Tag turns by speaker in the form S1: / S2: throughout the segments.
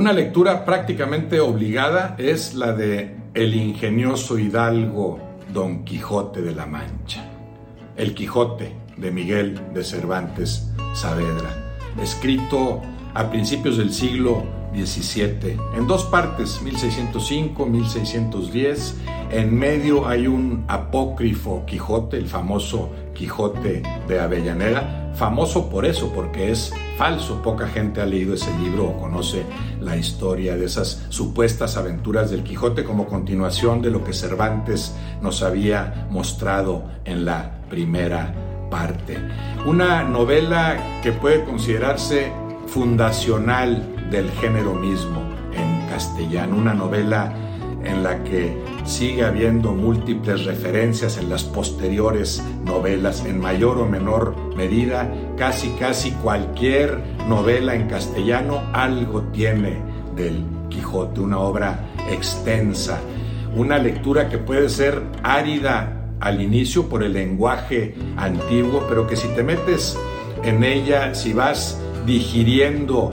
S1: Una lectura prácticamente obligada es la de El ingenioso hidalgo Don Quijote de la Mancha. El Quijote de Miguel de Cervantes Saavedra, escrito a principios del siglo XVII, en dos partes, 1605-1610. En medio hay un apócrifo Quijote, el famoso Quijote de Avellaneda, famoso por eso, porque es falso. Poca gente ha leído ese libro o conoce la historia de esas supuestas aventuras del Quijote como continuación de lo que Cervantes nos había mostrado en la primera parte. Una novela que puede considerarse fundacional del género mismo en castellano, una novela en la que sigue habiendo múltiples referencias en las posteriores novelas, en mayor o menor medida, casi casi cualquier novela en castellano algo tiene del Quijote, una obra extensa, una lectura que puede ser árida al inicio por el lenguaje antiguo, pero que si te metes en ella, si vas digiriendo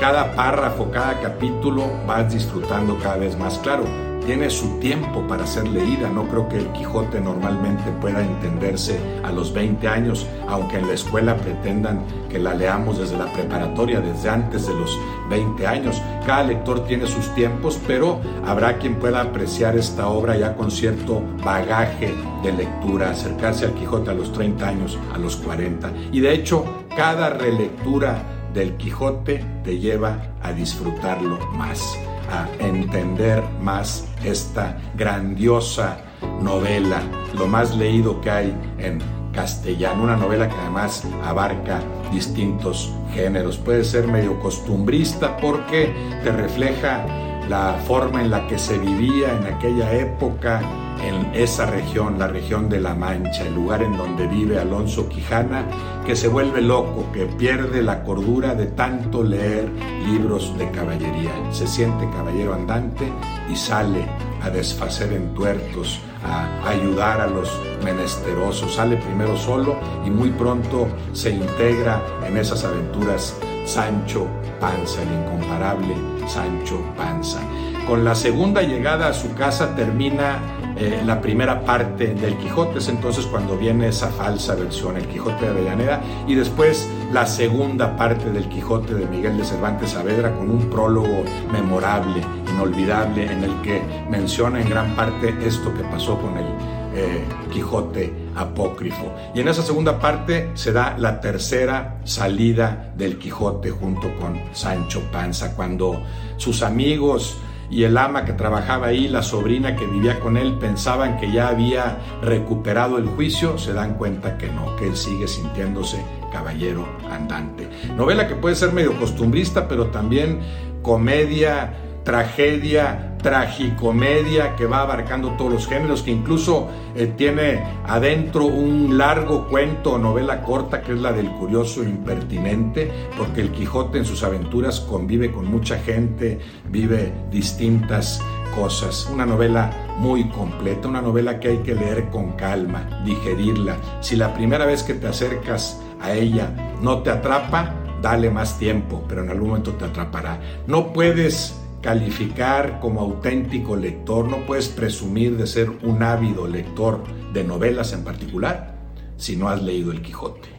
S1: cada párrafo, cada capítulo, vas disfrutando cada vez más. Claro, tiene su tiempo para ser leída. No creo que el Quijote normalmente pueda entenderse a los 20 años, aunque en la escuela pretendan que la leamos desde la preparatoria, desde antes de los 20 años. Cada lector tiene sus tiempos, pero habrá quien pueda apreciar esta obra ya con cierto bagaje de lectura, acercarse al Quijote a los 30 años, a los 40. Y de hecho, cada relectura del Quijote te lleva a disfrutarlo más a entender más esta grandiosa novela, lo más leído que hay en castellano, una novela que además abarca distintos géneros. Puede ser medio costumbrista porque te refleja la forma en la que se vivía en aquella época en esa región, la región de La Mancha, el lugar en donde vive Alonso Quijana, que se vuelve loco, que pierde la cordura de tanto leer libros de caballería. Se siente caballero andante y sale a desfacer en tuertos, a ayudar a los menesterosos. Sale primero solo y muy pronto se integra en esas aventuras Sancho Panza, el incomparable Sancho Panza. Con la segunda llegada a su casa termina eh, la primera parte del Quijote, es entonces cuando viene esa falsa versión, el Quijote de Avellaneda, y después la segunda parte del Quijote de Miguel de Cervantes Saavedra con un prólogo memorable, inolvidable, en el que menciona en gran parte esto que pasó con el eh, Quijote apócrifo. Y en esa segunda parte se da la tercera salida del Quijote junto con Sancho Panza, cuando sus amigos y el ama que trabajaba ahí, la sobrina que vivía con él, pensaban que ya había recuperado el juicio, se dan cuenta que no, que él sigue sintiéndose caballero andante. Novela que puede ser medio costumbrista, pero también comedia, tragedia, tragicomedia que va abarcando todos los géneros, que incluso eh, tiene adentro un largo cuento o novela corta que es la del curioso impertinente, porque el Quijote en sus aventuras convive con mucha gente, vive distintas cosas. Una novela muy completa, una novela que hay que leer con calma, digerirla. Si la primera vez que te acercas a ella no te atrapa, dale más tiempo, pero en algún momento te atrapará. No puedes calificar como auténtico lector, no puedes presumir de ser un ávido lector de novelas en particular si no has leído El Quijote.